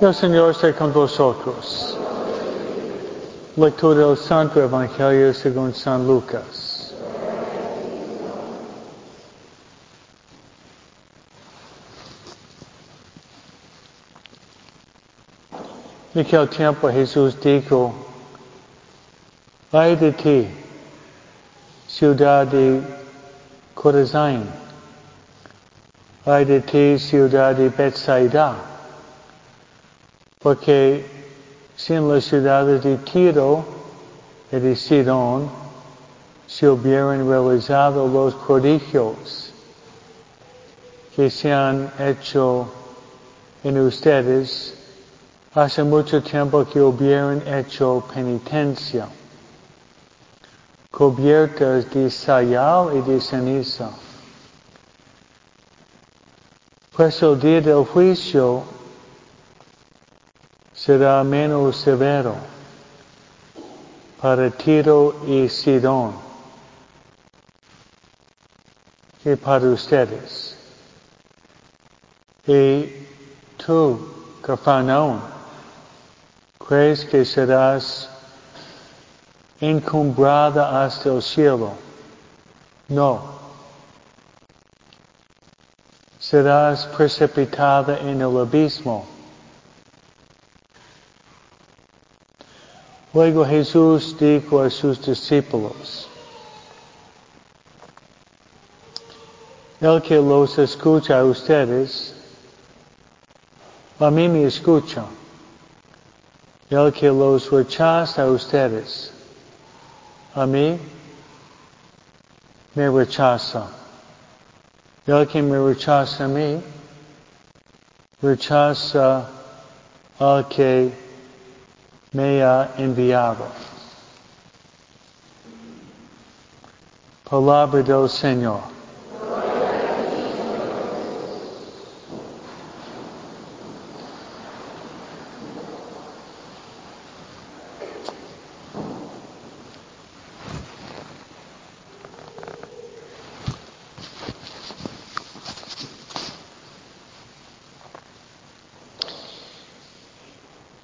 El Señor esté con vosotros. Lectura del Santo Evangelio según San Lucas. En aquel tiempo Jesús dijo, ay de ti, ciudad de Corazín, ay de ti, ciudad de Bethsaida, porque si en las ciudades de Tiro y de Sidón se hubieran realizado los prodigios que se han hecho en ustedes, hace mucho tiempo que hubieran hecho penitencia, cubiertas de sayal y de ceniza. Pues el día del juicio será menos severo para Tiro y Sidón que para ustedes. Y tú, Cafarnaún, crees que serás encumbrada hasta el cielo. No. Serás precipitada en el abismo. Luego Jesús dijo a sus discípulos, el que los escucha a ustedes, a mí me escucha. El que los rechaza a ustedes, a mí me rechaza. El que me rechaza a mí, rechaza al que me ha enviado. Palabra del Señor.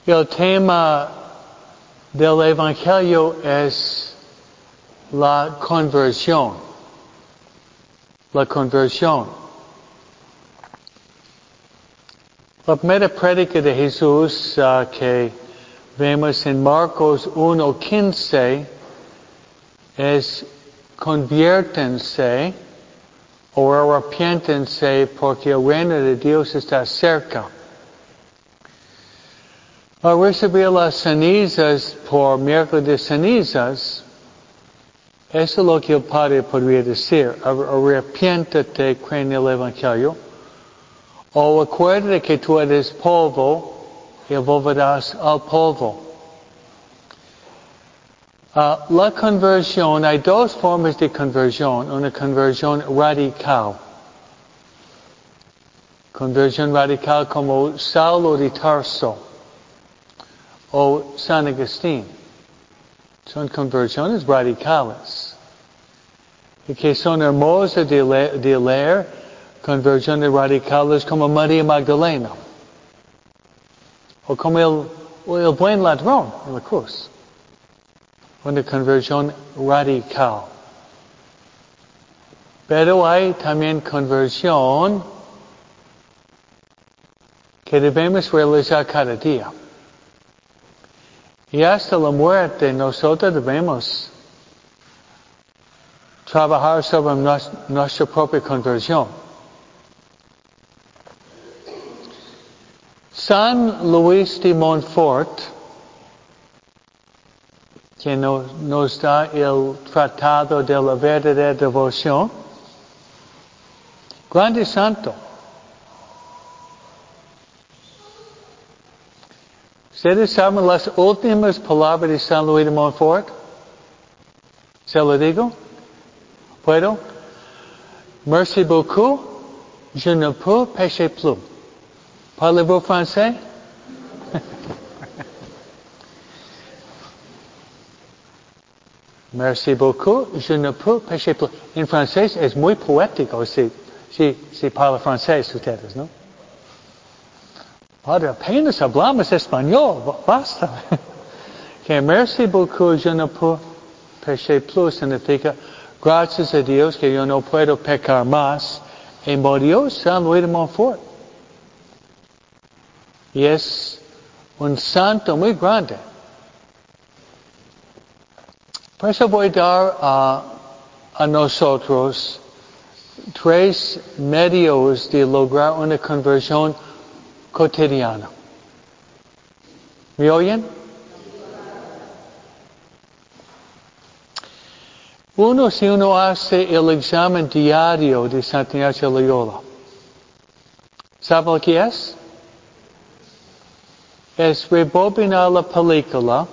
El tema del Evangelio es la conversión. La conversión. La primera prédica de Jesús uh, que vemos en Marcos 1.15 es conviértense o arrepiéntense porque el reino de Dios está cerca. A recibir las cenizas por miércoles de cenizas, eso es lo que el Padre podría decir. Arrepiéntate, cree en el Evangelio. O acuérdate que tú eres polvo y volverás al polvo. Uh, la conversión, hay dos formas de conversión. Una conversión radical. Conversión radical como Saulo de Tarso o San Agustín. Son conversiones radicales. Que son hermosas de leer, conversiones radicales como María Magdalena. O como el, el buen ladrón en la cruz. Una conversión radical. Pero hay también conversión que debemos realizar cada día. Y hasta la muerte nosotros debemos trabajar sobre nuestra propia conversión. San Luis de Montfort, que nos, da el tratado de la verdadera devoción, grande santo, ¿Ustedes saben las últimas palabras de San Luis de Montfort? ¿Se lo digo? ¿Puedo? Merci beaucoup. Je ne peux pécher plus. Parlez-vous français? Merci beaucoup. Je ne peux pécher plus. En francés es muy poético si, si, si parla francés ustedes, ¿no? Padre, apenas hablamos español, basta. que merci beaucoup, je ne peux pécher plus significa gracias a Dios que yo no puedo pecar más. Y murió San Luis de Montfort. Y es un santo muy grande. Por eso voy a dar a, a nosotros tres medios de lograr una conversión cotidiana. ¿Me oyen? Uno, si uno hace el examen diario de Santa Ignacio Loyola, ¿sabe lo que es? Es rebobinar la película.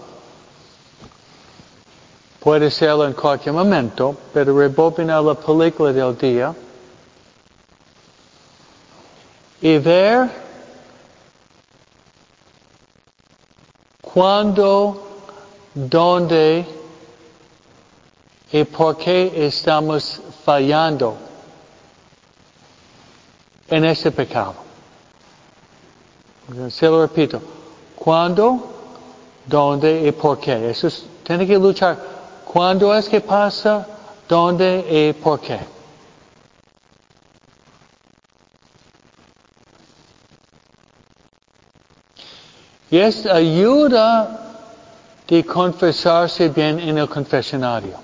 Puede serlo en cualquier momento, pero rebobinar la película del día y ver cuándo, dónde y por qué estamos fallando en ese pecado. Se lo repito. ¿Cuándo? ¿Dónde y por qué? Eso es, tiene que luchar. ¿Cuándo es que pasa? ¿Dónde y por qué? Y es ayuda de confesarse bien en el confesionario.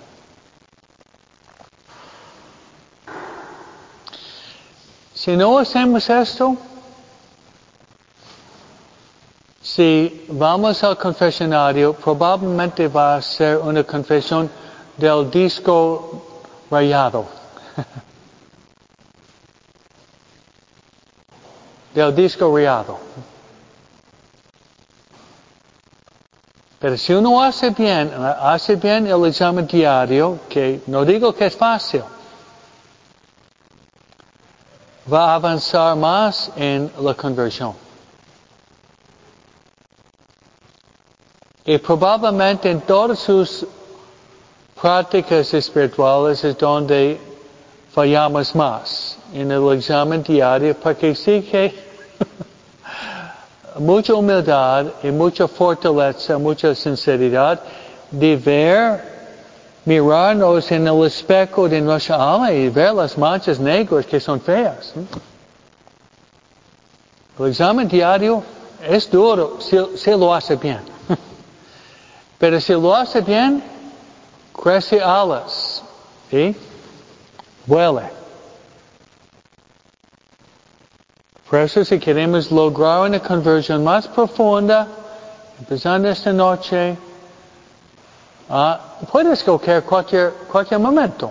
Si no hacemos esto, si vamos al confesionario, probablemente va a ser una confesión del disco rayado. del disco rayado. Pero si uno hace bien, hace bien el examen diario, que no digo que es fácil, va a avanzar más en la conversión. Y probablemente en todas sus prácticas espirituales es donde fallamos más en el examen diario, porque sí que mucha humildad y mucha fortaleza, mucha sinceridad de ver mirarnos en el espejo de nuestra alma y ver las manchas negras que son feas. El examen diario es duro si, lo hace bien. Pero si lo hace bien, crece alas y vuela. Por eso si queremos lograr una conversión más profunda, empezando esta noche, Ah, puedes escoger cualquier, momento.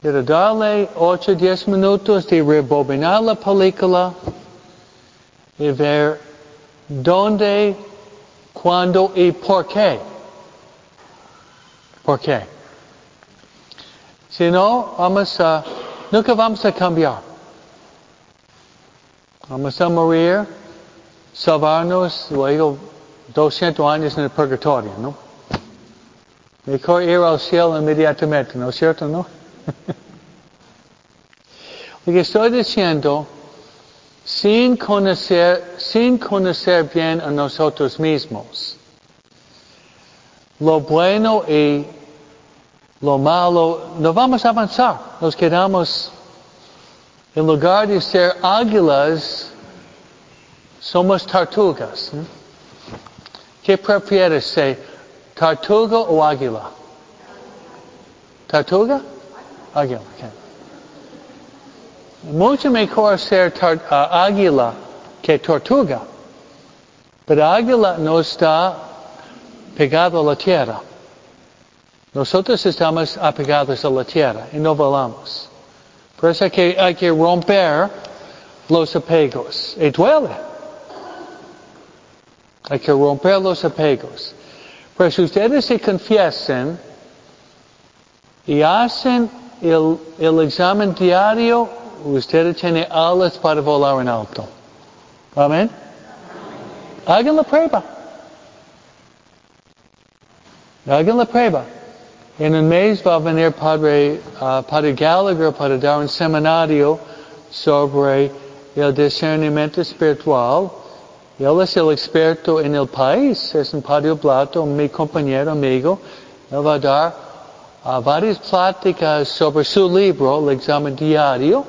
Pero darle 8 o 10 minutos de rebobinar la película y ver dónde, cuándo y por qué. ¿Por qué? Si no, vamos a, nunca vamos a cambiar. Vamos a morir, salvarnos, luego 200 años en el purgatorio, ¿no? Mejor ir al cielo inmediatamente, ¿no es cierto, no? Lo que estoy diciendo, sin conocer, sin conocer bien a nosotros mismos, lo bueno y lo malo, no vamos a avanzar. Nos quedamos, en lugar de ser águilas, somos tortugas. ¿Qué prefieres ser? ¿Tartuga o águila? ¿Tartuga? Águila. Okay. Mucho mejor ser uh, águila que tortuga. Pero águila no está pegado a la tierra. Nosotros estamos apegados a la tierra y no volamos. Por eso hay que, hay que romper los apegos. Y duele. Hay que romper los apegos. Pues ustedes se confiesen y hacen el, el examen diario, ustedes tienen alas para volar en alto. Amén. Hagan la prueba. Hagan la prueba. En un mes va a venir Padre, uh, Padre Gallagher para dar un seminario sobre el discernimiento espiritual. Él es el experto en el país, es un Padre Blato, mi compañero, amigo. Él va a dar uh, varias pláticas sobre su libro, el examen diario,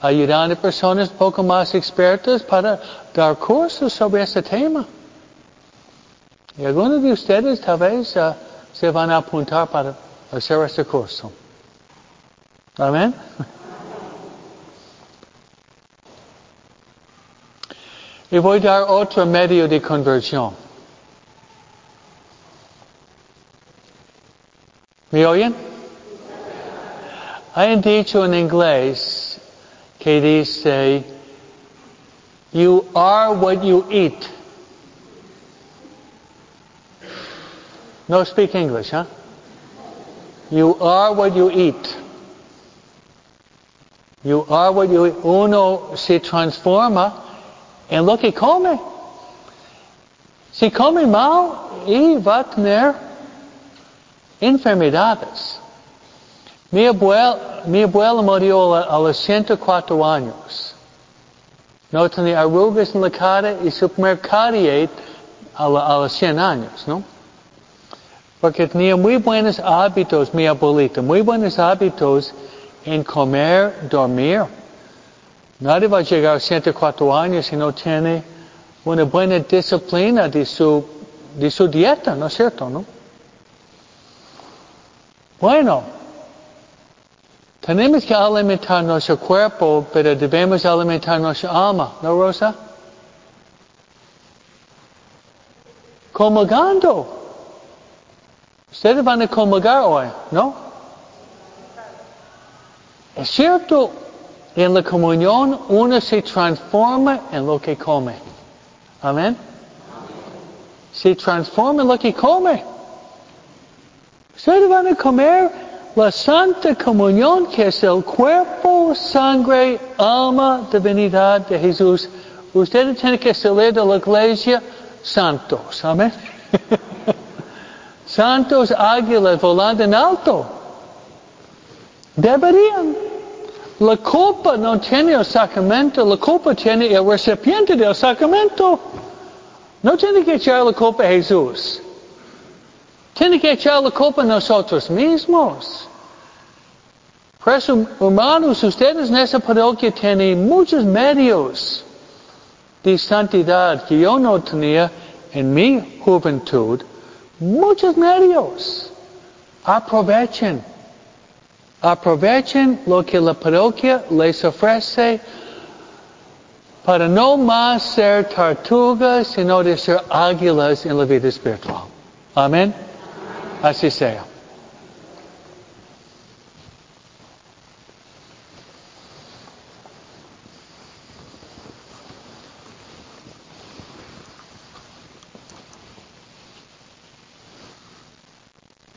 ayudando a personas poco más expertas para dar cursos sobre este tema. Y algunos de ustedes tal vez uh, se van a apuntar para hacer este curso. Amén. Y voy a dar otro medio de conversión. ¿Me oyen? Hay un dicho en inglés que dice, you are what you eat. No speak English, huh? You are what you eat. You are what you eat. Uno se transforma en lo que come. Si come mal y va a tener enfermedades. Mi abuela, mi abuela murió a, los 104 años. No tenía arrugas en la cara y su primer caries a, a los 100 años, ¿no? Porque tenía muy buenos hábitos, mi abuelita, muy buenos hábitos en comer, dormir. Nadie va a llegar a 104 años si no tiene una buena disciplina de su, de su dieta, ¿no es cierto? ¿no? Bueno, tenemos que alimentar nuestro cuerpo, pero debemos alimentar nuestra alma, ¿no, Rosa? Comulgando. Ustedes van a comulgar hoy, ¿no? Es cierto, en la comunión uno se transforma en lo que come. Amén. Se transforma en lo que come. Ustedes van a comer la Santa Comunión, que es el cuerpo, sangre, alma, divinidad de Jesús. Ustedes tienen que salir de la iglesia santos. Amén. santos águilas volando en alto. Deberían. La copa no tiene el sacramento, la copa tiene el recipiente del sacramento. No tiene que echar la copa a Jesús. Tiene que echar la culpa a nosotros mismos. Por eso, hermanos, ustedes en esa parroquia tienen muchos medios de santidad que yo no tenía en mi juventud. Muchos medios. Aprovechen. Aprovechen lo que la parroquia les ofrece para no más ser tortugas, sino de ser águilas en la vida espiritual. Amén. Así sea.